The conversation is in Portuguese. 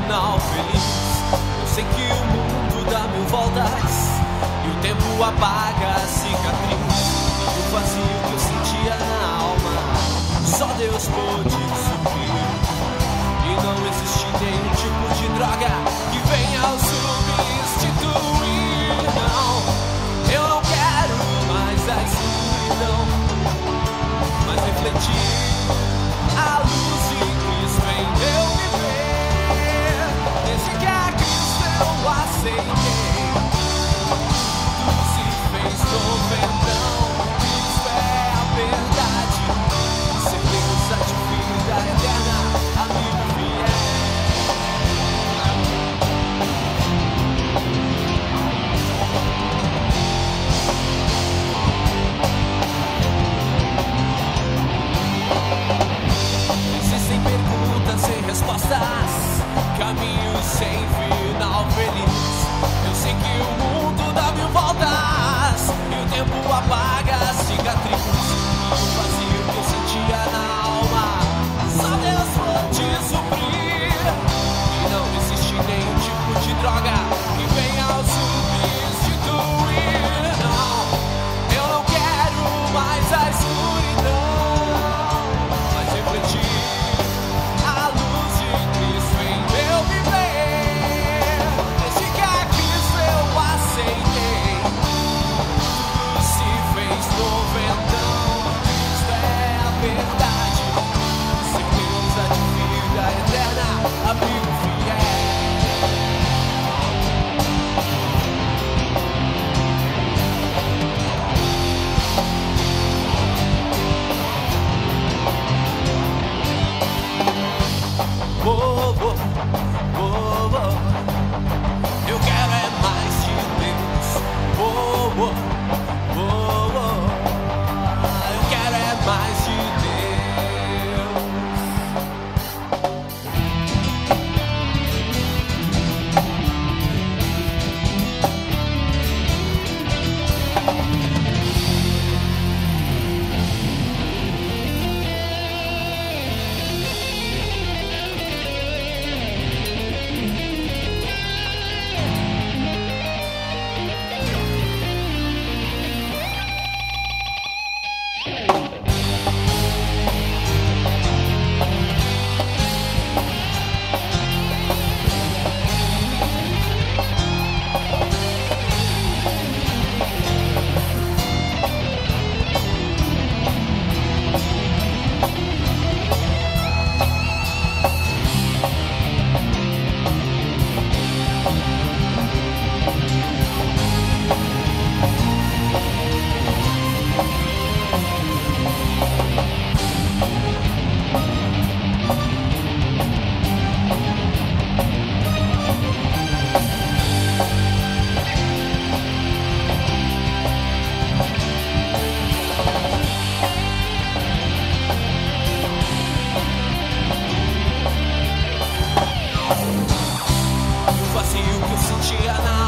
final feliz. Eu sei que o mundo dá mil voltas e o tempo apaga a cicatriz. E o vazio que eu sentia na alma, só Deus pôde suprir. E não existe nenhum tipo de droga que Whoa, whoa. Luciana